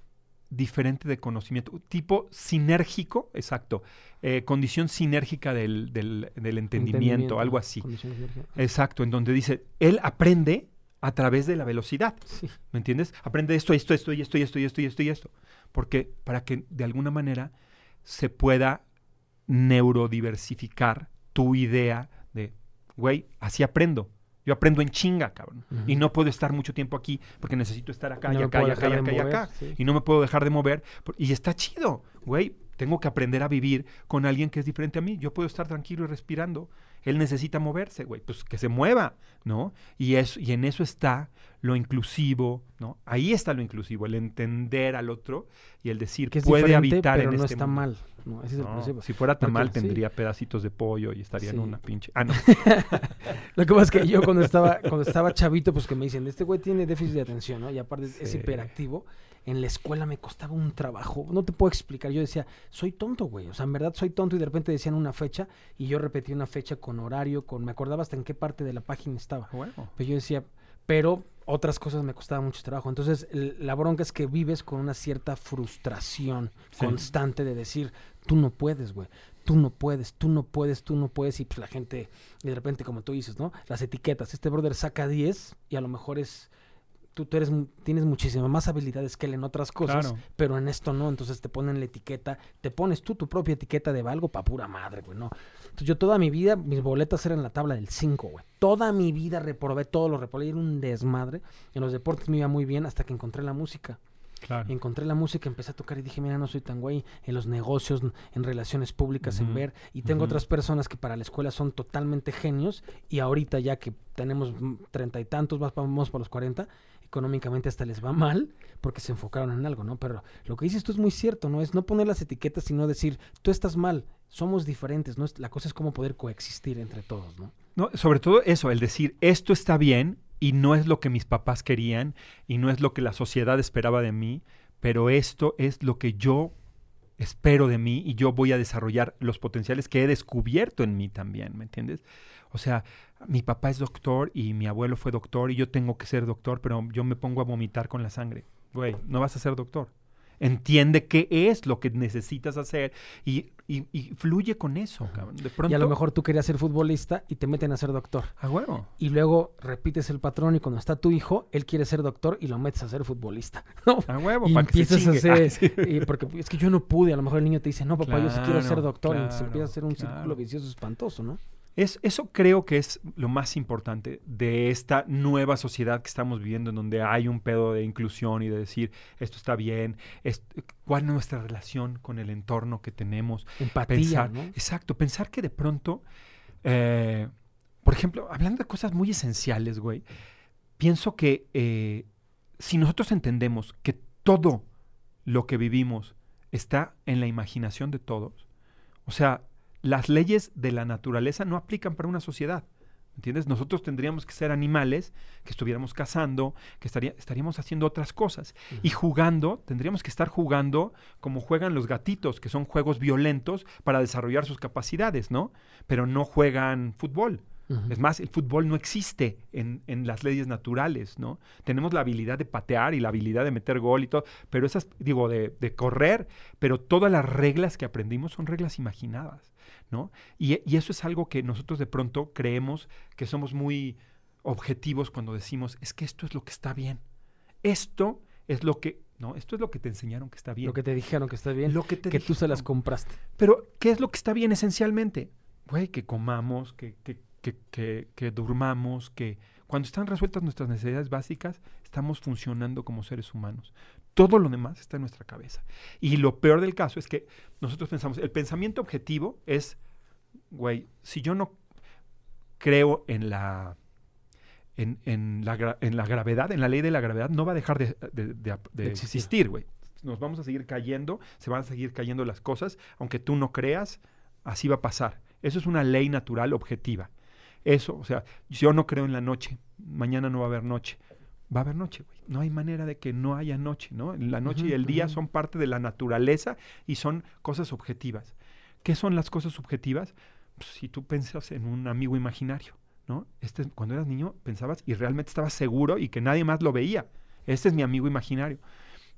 diferente de conocimiento, un tipo sinérgico, exacto, eh, condición sinérgica del, del- del entendimiento, algo así. Exacto, en donde dice, él aprende a través de la velocidad. Sí. ¿Me entiendes? Aprende esto, esto, esto, y esto, y esto, y esto, y esto, y esto. Porque para que de alguna manera se pueda neurodiversificar tu idea de, güey, así aprendo. Yo aprendo en chinga, cabrón. Y no puedo estar mucho tiempo aquí porque necesito estar acá No y acá y acá y acá y acá. sí. Y no me puedo dejar de mover. Y está chido, güey. Tengo que aprender a vivir con alguien que es diferente a mí. Yo puedo estar tranquilo y respirando. Él necesita moverse, güey. Pues que se mueva, ¿no? Y, eso, y en eso está lo inclusivo, ¿no? Ahí está lo inclusivo, el entender al otro y el decir, Que es puede habitar pero en no este está mundo". mal. No, ese es el No, principio. si fuera tan Porque- mal, sí. tendría pedacitos de pollo y estaría en una pinche. Ah, no. Lo que pasa es que yo cuando estaba, cuando estaba chavito, pues que me dicen, este güey tiene déficit de atención, ¿no? Y aparte es hiperactivo. En la escuela me costaba un trabajo. No te puedo explicar. Yo decía, soy tonto, güey. O sea, en verdad soy tonto. Y de repente decían una fecha y yo repetí una fecha con horario, con... Me acordaba hasta en qué parte de la página estaba. Bueno. Pero yo decía, pero otras cosas me costaban mucho trabajo. Entonces, la bronca es que vives con una cierta frustración Sí. constante de decir, tú no puedes, güey. Tú no puedes, tú no puedes, tú no puedes. Y pues la gente, y de repente, como tú dices, ¿no? Las etiquetas. Este brother saca 10 y a lo mejor es. Tú, tú eres, tienes muchísimas más habilidades que él en otras cosas, Claro. pero en esto no. Entonces te ponen la etiqueta, te pones tú tu propia etiqueta de algo pa' pura madre, güey, no. Entonces yo toda mi vida, mis boletas eran la tabla del 5, güey. Toda mi vida reprobé todo lo reprobé, era un desmadre. En los deportes me iba muy bien hasta que encontré la música. Claro. Encontré la música, empecé a tocar y dije, mira, no soy tan güey en los negocios, en relaciones públicas, en ver. Y tengo otras personas que para la escuela son totalmente genios y ahorita ya que tenemos treinta y tantos, vamos para los cuarenta, económicamente hasta les va mal porque se enfocaron en algo, ¿no? Pero lo que dices tú es muy cierto, ¿no? Es no poner las etiquetas, sino decir, tú estás mal, somos diferentes, ¿no? La cosa es cómo poder coexistir entre todos, ¿no? No, sobre todo eso, el decir, esto está bien y no es lo que mis papás querían y no es lo que la sociedad esperaba de mí, pero esto es lo que yo espero de mí y yo voy a desarrollar los potenciales que he descubierto en mí también, ¿me entiendes? O sea, mi papá es doctor y mi abuelo fue doctor y yo tengo que ser doctor, pero yo me pongo a vomitar con la sangre. Güey, no vas a ser doctor. Entiende qué es lo que necesitas hacer y, y- y fluye con eso, cabrón. De pronto, Y a lo mejor tú querías ser futbolista y te meten a ser doctor. A huevo. y luego repites el patrón y cuando está tu hijo, él quiere ser doctor y lo metes a ser futbolista. ¿no? A huevo, y para que se empiezas a hacer, Ah, sí. y porque es que yo no pude, a lo mejor el niño te dice, no papá, yo sí quiero ser Claro, doctor, y claro, empieza a hacer un claro. círculo vicioso espantoso, ¿no? Es, eso creo que es lo más importante de esta nueva sociedad que estamos viviendo, en donde hay un pedo de inclusión y de decir, esto está bien, es- cuál es nuestra relación con el entorno que tenemos. Empatía, Pensar, ¿no? exacto, pensar que de pronto, eh, por ejemplo, hablando de cosas muy esenciales, güey, pienso que eh, si nosotros entendemos que todo lo que vivimos está en la imaginación de todos, o sea, las leyes de la naturaleza no aplican para una sociedad. ¿Entiendes? Nosotros tendríamos que ser animales que estuviéramos cazando, que estaría- estaríamos haciendo otras cosas. Y jugando, tendríamos que estar jugando como juegan los gatitos, que son juegos violentos para desarrollar sus capacidades, ¿no? Pero no juegan fútbol. Es más, el fútbol no existe en, en las leyes naturales, ¿no? Tenemos la habilidad de patear y la habilidad de meter gol y todo, pero esas, digo, de, de correr, pero todas las reglas que aprendimos son reglas imaginadas, ¿no? Y, y eso es algo que nosotros de pronto creemos que somos muy objetivos cuando decimos, es que esto es lo que está bien. Esto es lo que, no, esto es lo que te enseñaron que está bien. Lo que te dijeron que está bien, Lo que te que tú se las dijeron. compraste. Pero, ¿qué es lo que está bien esencialmente? Güey, que comamos, que, que, que, que, que durmamos, que cuando están resueltas nuestras necesidades básicas, estamos funcionando como seres humanos. Todo lo demás está en nuestra cabeza. Y lo peor del caso es que nosotros pensamos, el pensamiento objetivo es, güey, si yo no creo en la, en, en la, en la gravedad, en la ley de la gravedad, no va a dejar de, de- existir, güey. Nos vamos a seguir cayendo, se van a seguir cayendo las cosas, aunque tú no creas, así va a pasar. Eso es una ley natural objetiva. Eso, o sea, yo no creo en la noche, mañana no va a haber noche. Va a haber noche, güey. No hay manera de que no haya noche, ¿no? La noche y el día son parte de la naturaleza y son cosas objetivas. ¿Qué son las cosas subjetivas? Pues, si tú piensas en un amigo imaginario, ¿no? Este, cuando eras niño pensabas y realmente estabas seguro y que nadie más lo veía. Este es mi amigo imaginario.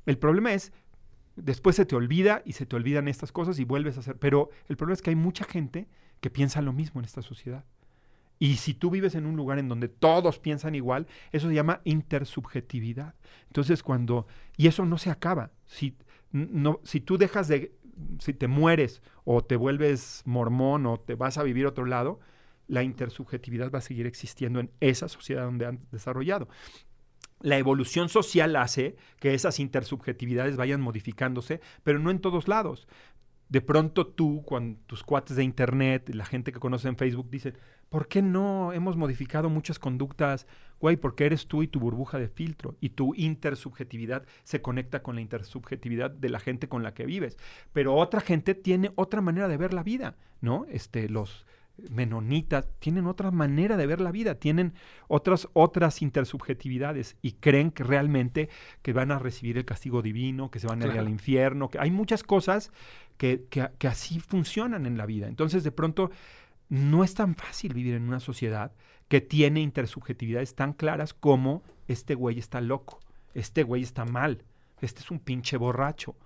El problema es, después se te olvida y se te olvidan estas cosas y vuelves a hacer. Pero el problema es que hay mucha gente que piensa lo mismo en esta sociedad. Y si tú vives en un lugar en donde todos piensan igual, eso se llama intersubjetividad. Entonces, cuando. Y eso no se acaba. Si, no, si tú dejas de. Si te mueres o te vuelves mormón o te vas a vivir otro lado, la intersubjetividad va a seguir existiendo en esa sociedad donde han desarrollado. La evolución social hace que esas intersubjetividades vayan modificándose, pero no en todos lados. De pronto tú, cuando tus cuates de internet, la gente que conoce en Facebook, dicen, ¿por qué no hemos modificado muchas conductas? Güey, porque eres tú y tu burbuja de filtro y tu intersubjetividad se conecta con la intersubjetividad de la gente con la que vives. Pero otra gente tiene otra manera de ver la vida, ¿no? Este, los menonitas tienen otra manera de ver la vida, tienen otras otras intersubjetividades y creen que realmente que van a recibir el castigo divino, que se van a ir al infierno, que hay muchas cosas que, que, que así funcionan en la vida. Entonces, de pronto, no es tan fácil vivir en una sociedad que tiene intersubjetividades tan claras como este güey está loco, este güey está mal, este es un pinche borracho.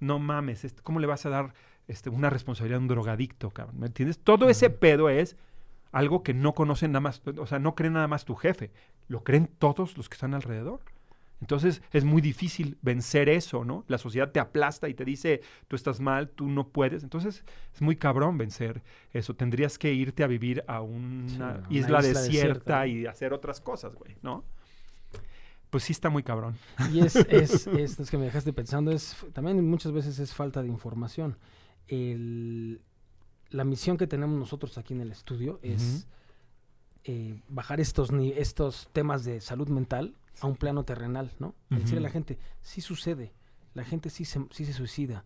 No mames, este- ¿cómo le vas a dar este, una responsabilidad a un drogadicto, cabrón? ¿Me entiendes? Todo ese pedo es algo que no conocen nada más, o sea, no creen nada más tu jefe, lo creen todos los que están alrededor. Entonces es muy difícil vencer eso, ¿no? La sociedad te aplasta y te dice, tú estás mal, tú no puedes. Entonces es muy cabrón vencer eso. Tendrías que irte a vivir a una, Sí, una isla, isla desierta, desierta. y hacer otras cosas, güey, ¿no? Pues sí está muy cabrón. Y es, es, es, es que me dejaste pensando, es también muchas veces es falta de información. El- la misión que tenemos nosotros aquí en el estudio es eh, bajar estos, ni- estos temas de salud mental a un plano terrenal, ¿no? Decirle a la gente, sí sucede, la gente sí se, sí se suicida,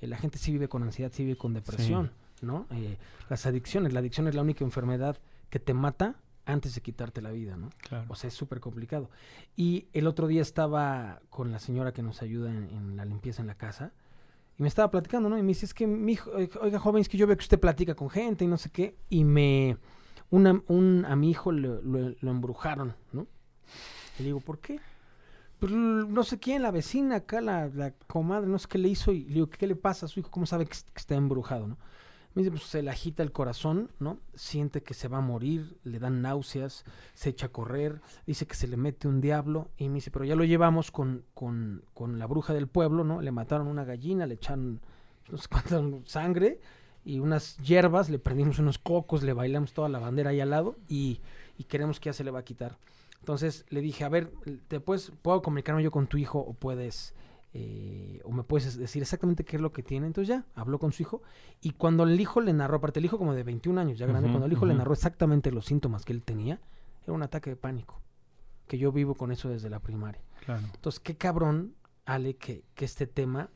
eh, la gente sí vive con ansiedad, sí vive con depresión, ¿no? Eh, las adicciones, la adicción es la única enfermedad que te mata antes de quitarte la vida, ¿no? Claro. O sea, es súper complicado. Y el otro día estaba con la señora que nos ayuda en, en la limpieza en la casa. Y me estaba platicando, ¿no? Y me dice, es que mi eh, oiga, joven, es que yo veo que usted platica con gente y no sé qué. Y me, una, un, a mi hijo lo, embrujaron, ¿no? Y digo, ¿por qué? Pues no sé quién, la vecina acá, la, la comadre, no sé qué le hizo. Y le digo, ¿qué le pasa a su hijo? ¿Cómo sabe que, que está embrujado, no? Pues se le agita el corazón, ¿no? Siente que se va a morir, le dan náuseas, se echa a correr, dice que se le mete un diablo y me dice, pero ya lo llevamos con, con, con la bruja del pueblo, ¿no? Le mataron una gallina, le echaron no sé cuánta sangre y unas hierbas, le prendimos unos cocos, le bailamos toda la bandera ahí al lado y, y queremos que ya se le va a quitar. Entonces le dije, a ver, ¿te puedes, puedo comunicarme yo con tu hijo o puedes, eh, o me puedes decir exactamente qué es lo que tiene? Entonces ya, habló con su hijo y cuando el hijo le narró, aparte el hijo como de 21 años ya grande, cuando el hijo le narró exactamente los síntomas que él tenía, era un ataque de pánico, que yo vivo con eso desde la primaria. Claro. Entonces, qué cabrón, Ale, que, que este tema,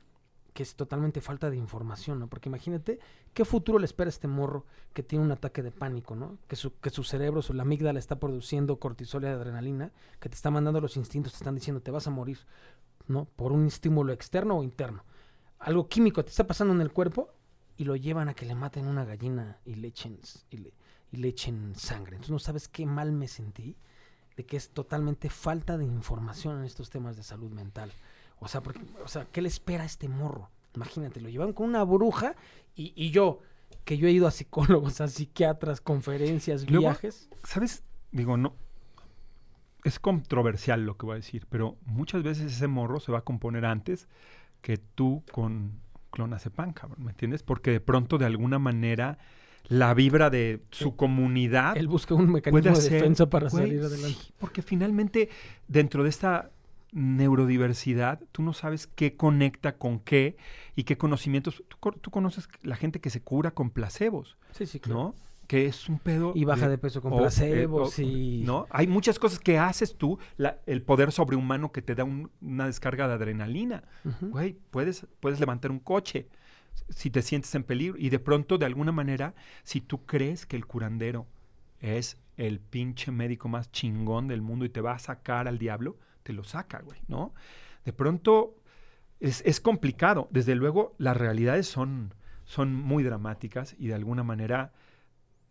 que es totalmente falta de información, ¿no? Porque imagínate, ¿qué futuro le espera a este morro que tiene un ataque de pánico, ¿no? Que su, que su cerebro, su la amígdala está produciendo cortisol y adrenalina, que te está mandando los instintos, te están diciendo, te vas a morir, ¿no? Por un estímulo externo o interno. Algo químico te está pasando en el cuerpo y lo llevan a que le maten una gallina y le echen, y le, y le echen sangre. Entonces, no sabes qué mal me sentí de que es totalmente falta de información en estos temas de salud mental. O sea, porque, o sea, ¿qué le espera a este morro? Imagínate, lo llevan con una bruja y, y yo, que yo he ido a psicólogos, a psiquiatras, conferencias, Luego- viajes. ¿Sabes? Digo, no. Es controversial lo que voy a decir, pero muchas veces ese morro se va a componer antes que tú con clonazepam, cabrón, ¿me entiendes? Porque de pronto, de alguna manera, la vibra de su comunidad Él busca un mecanismo de defensa para salir adelante. sí, porque finalmente, dentro de esta neurodiversidad, tú no sabes qué conecta con qué y qué conocimientos. Tú, tú conoces la gente que se cura con placebos, Sí, sí, claro. ¿no? Que es un pedo. Y baja de peso con o, eh, placebos o- y... ¿No? Hay muchas cosas que haces tú, la- el poder sobrehumano que te da un- una descarga de adrenalina. Güey, puedes, puedes levantar un coche si te sientes en peligro. Y de pronto, de alguna manera, si tú crees que el curandero es el pinche médico más chingón del mundo y te va a sacar al diablo, te lo saca, güey, ¿no? De pronto es, es complicado. Desde luego, las realidades son, son muy dramáticas y de alguna manera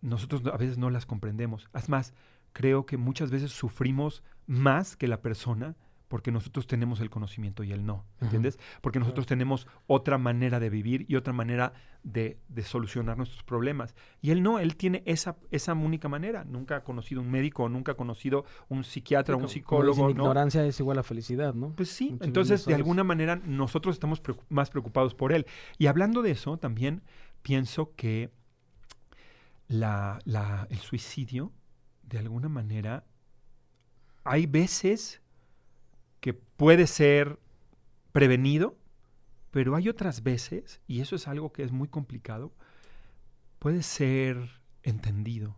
nosotros a veces no las comprendemos. Es más, creo que muchas veces sufrimos más que la persona porque nosotros tenemos el conocimiento y él no. ¿entiendes? Porque nosotros tenemos otra manera de vivir y otra manera de, de solucionar nuestros problemas. Y él no, él tiene esa, esa única manera. Nunca ha conocido un médico, nunca ha conocido un psiquiatra, un Como- como psicólogo, dicen, ¿no? ignorancia es igual a felicidad, ¿no? Pues sí, Muchos entonces de alguna manera nosotros estamos más preocupados por él. Y hablando de eso, también pienso que la, la- el suicidio, de alguna manera, hay veces que puede ser prevenido, pero hay otras veces, y eso es algo que es muy complicado, puede ser entendido.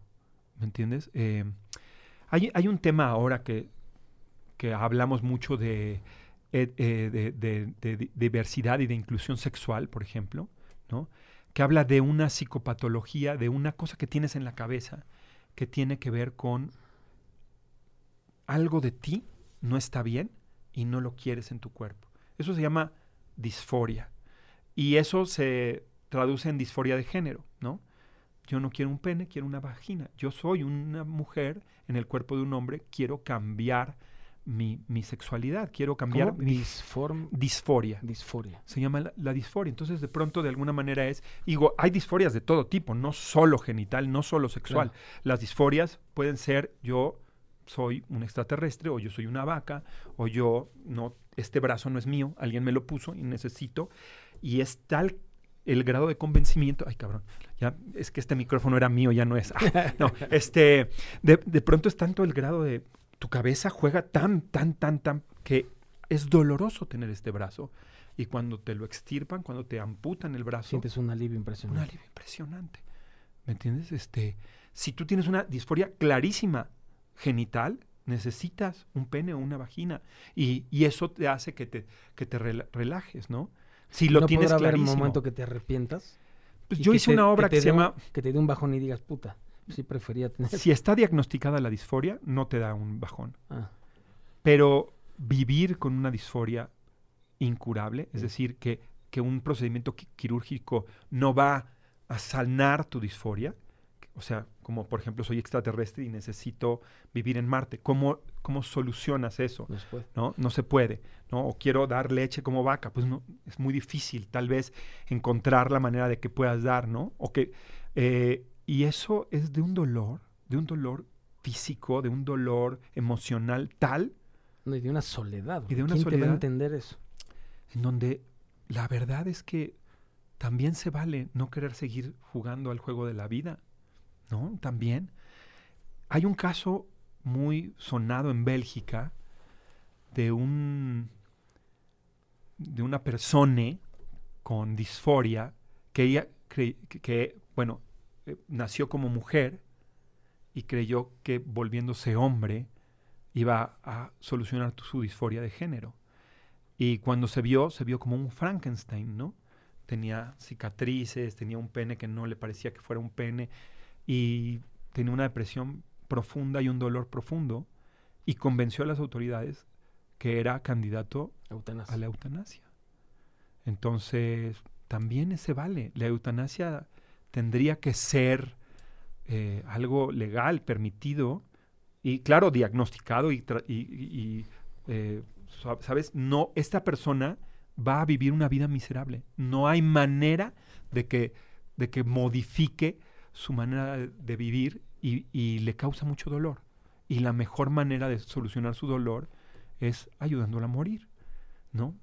¿Me entiendes? Eh, hay, hay un tema ahora que, que hablamos mucho de, eh, eh, de, de- de di- diversidad y de inclusión sexual, por ejemplo, ¿no? Que habla de una psicopatología, de una cosa que tienes en la cabeza que tiene que ver con algo de ti no está bien y no lo quieres en tu cuerpo. Eso se llama disforia. Y eso se traduce en disforia de género, ¿no? Yo no quiero un pene, quiero una vagina. Yo soy una mujer en el cuerpo de un hombre, quiero cambiar mi, mi sexualidad, quiero cambiar mi Disform- disforia. disforia. Se llama la, la disforia. Entonces, de pronto, de alguna manera es, digo, hay disforias de todo tipo, no solo genital, no solo sexual. Las disforias pueden ser yo soy un extraterrestre o yo soy una vaca o yo no este brazo no es mío, alguien me lo puso y necesito y es tal el grado de convencimiento, ay cabrón, ya es que este micrófono era mío, ya no es. Ah, no, este de, de pronto es tanto el grado de tu cabeza juega tan tan tan tan que es doloroso tener este brazo y cuando te lo extirpan, cuando te amputan el brazo, Sientes un alivio un impresionante. alivio impresionante. ¿Me entiendes? Este, si tú tienes una disforia clarísima genital, necesitas un pene o una vagina. Y, y eso te hace que te, que te rela- relajes, ¿no? Si lo ¿No tienes podrá haber un momento que te arrepientas? Pues yo hice te- una obra que, se un- llama Que te dé un bajón y digas, puta, sí prefería tener... Si está diagnosticada la disforia, no te da un bajón. Ah, Pero vivir con una disforia incurable, es decir, que, que un procedimiento qui- quirúrgico no va a sanar tu disforia, o sea, como por ejemplo soy extraterrestre y necesito vivir en Marte, ¿cómo, cómo solucionas eso? no se puede. ¿no? No se puede, ¿no? O quiero dar leche como vaca, pues no, es muy difícil tal vez encontrar la manera de que puedas dar, ¿no? O que, eh, y eso es de un dolor, de un dolor físico, de un dolor emocional tal, No, y de una soledad. Y de una ¿Quién te va soledad. a entender eso? en donde la verdad es que también se vale no querer seguir jugando al juego de la vida, ¿no? También. Hay un caso muy sonado en Bélgica de un de una persona con disforia que ella que, que, bueno eh, nació como mujer y creyó que volviéndose hombre iba a solucionar su disforia de género y cuando se vio se vio como un Frankenstein no tenía cicatrices tenía un pene que no le parecía que fuera un pene y tenía una depresión profunda y un dolor profundo y convenció a las autoridades que era candidato Eutanasia. a la eutanasia. Entonces, también se vale. La eutanasia tendría que ser eh, algo legal, permitido y, claro, diagnosticado y, eh, sa- ¿sabes? No, esta persona va a vivir una vida miserable. No hay manera de que, de que modifique su manera de, vivir y, y le causa mucho dolor. y la mejor manera de solucionar su dolor es ayudándola a morir, ¿no?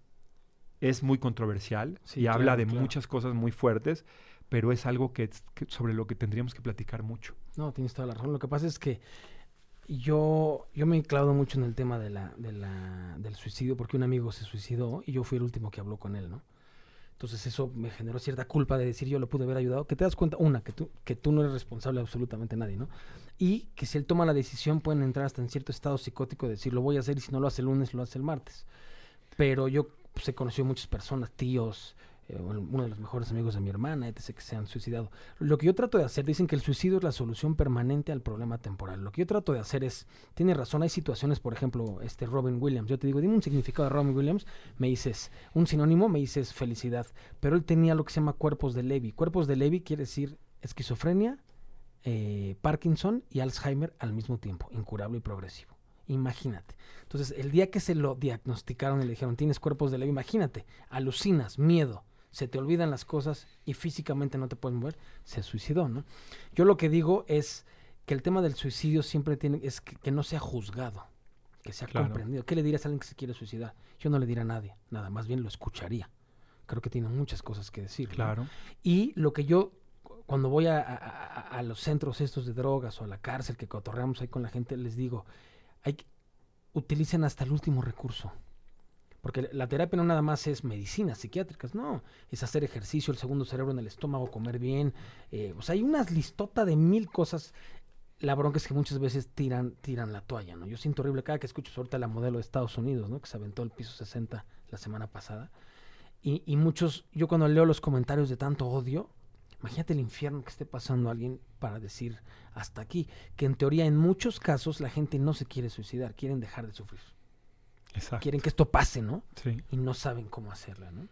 Es muy controversial Sí, y habla de claro. muchas cosas muy fuertes, pero es algo que, sobre lo que tendríamos que platicar mucho. No, tienes toda la razón. Lo que pasa es que yo, yo me he clavado mucho en el tema de la, de la, del suicidio porque un amigo se suicidó y yo fui el último que habló con él, ¿no? Entonces eso me generó cierta culpa de decir yo lo pude haber ayudado. Que te das cuenta, una, que tú, que tú no eres responsable de absolutamente nadie, ¿no? Y que si él toma la decisión pueden entrar hasta en cierto estado psicótico de decir lo voy a hacer y si no lo hace el lunes, lo hace el martes. Pero yo pues, he conocido muchas personas, tíos, uno de los mejores amigos de mi hermana, etc., que se han suicidado. Lo que yo trato de hacer, dicen que el suicidio es la solución permanente al problema temporal. Lo que yo trato de hacer es, tiene razón, hay situaciones, por ejemplo, este Robin Williams. Yo te digo, dime un significado de Robin Williams, me dices, un sinónimo, me dices felicidad. Pero él tenía lo que se llama cuerpos de Levy. Cuerpos de Levy quiere decir esquizofrenia, eh, Parkinson y Alzheimer al mismo tiempo, incurable y progresivo. Imagínate. Entonces, el día que se lo diagnosticaron y le dijeron, tienes cuerpos de Levy, imagínate, alucinas, miedo, se te olvidan las cosas y físicamente no te puedes mover, se suicidó, ¿no? Yo lo que digo es que el tema del suicidio siempre tiene, es que, que no sea juzgado, que sea Claro. comprendido. ¿Qué le dirías a alguien que se quiere suicidar? Yo no le diría a nadie, nada, más bien lo escucharía. Creo que tiene muchas cosas que decir. ¿no? Claro. Y lo que yo, cu- cuando voy a, a- los centros estos de drogas o a la cárcel que cotorreamos ahí con la gente, les digo, hay, que- utilicen hasta el último recurso. Porque la terapia no nada más es medicinas psiquiátricas, no, es hacer ejercicio, el segundo cerebro en el estómago, comer bien. eh, o sea, hay unas listota de mil cosas. La bronca es que muchas veces tiran, tiran la toalla, ¿no? Yo siento horrible cada que escucho ahorita la modelo de Estados Unidos, ¿no? Que se aventó el piso 60 la semana pasada. Y, y muchos, yo cuando leo los comentarios de tanto odio, imagínate el infierno que esté pasando alguien para decir hasta aquí, que en teoría en muchos casos la gente no se quiere suicidar, quieren dejar de sufrir, Exacto. quieren que esto pase, ¿no? Sí. Y no saben cómo hacerla, ¿no?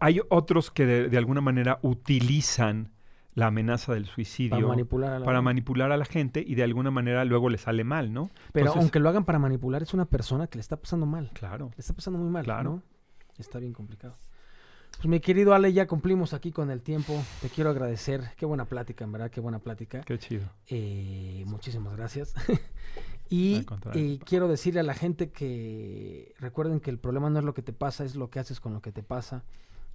Hay otros que de, de alguna manera utilizan la amenaza del suicidio Para manipular a la para gente. manipular a la gente y de alguna manera luego le sale mal, ¿no? Pero Entonces- aunque lo hagan para manipular, es una persona que le está pasando mal. Claro. Le está pasando muy mal, Claro. ¿no? Está bien complicado. Pues mi querido Ale, ya cumplimos aquí con el tiempo. Te quiero agradecer. Qué buena plática, en verdad, qué buena plática. Qué chido. Eh, muchísimas gracias. y eh, quiero decirle a la gente que recuerden que el problema no es lo que te pasa, es lo que haces con lo que te pasa.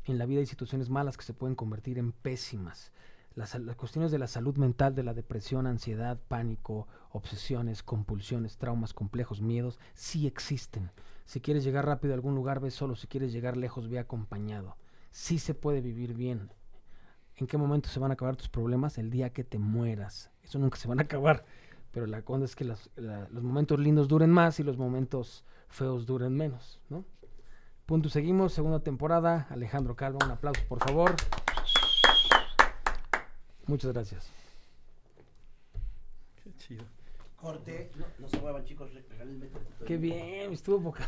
En la vida hay situaciones malas que se pueden convertir en pésimas. Las, las cuestiones de la salud mental, de la depresión, ansiedad, pánico, obsesiones, compulsiones, traumas complejos, miedos, sí existen. Si quieres llegar rápido a algún lugar, ve solo. Si quieres llegar lejos, ve acompañado. Sí se puede vivir bien. ¿En qué momento se van a acabar tus problemas? El día que te mueras. Eso nunca se van a acabar. Pero la cosa es que las- la- los momentos lindos duren más y los momentos feos duren menos, ¿no? Punto seguimos, segunda temporada. Alejandro Calva, un aplauso, por favor. Muchas gracias. Qué chido. Corte. No, no se muevan, chicos. Regálenme Qué bien, estuvo poca.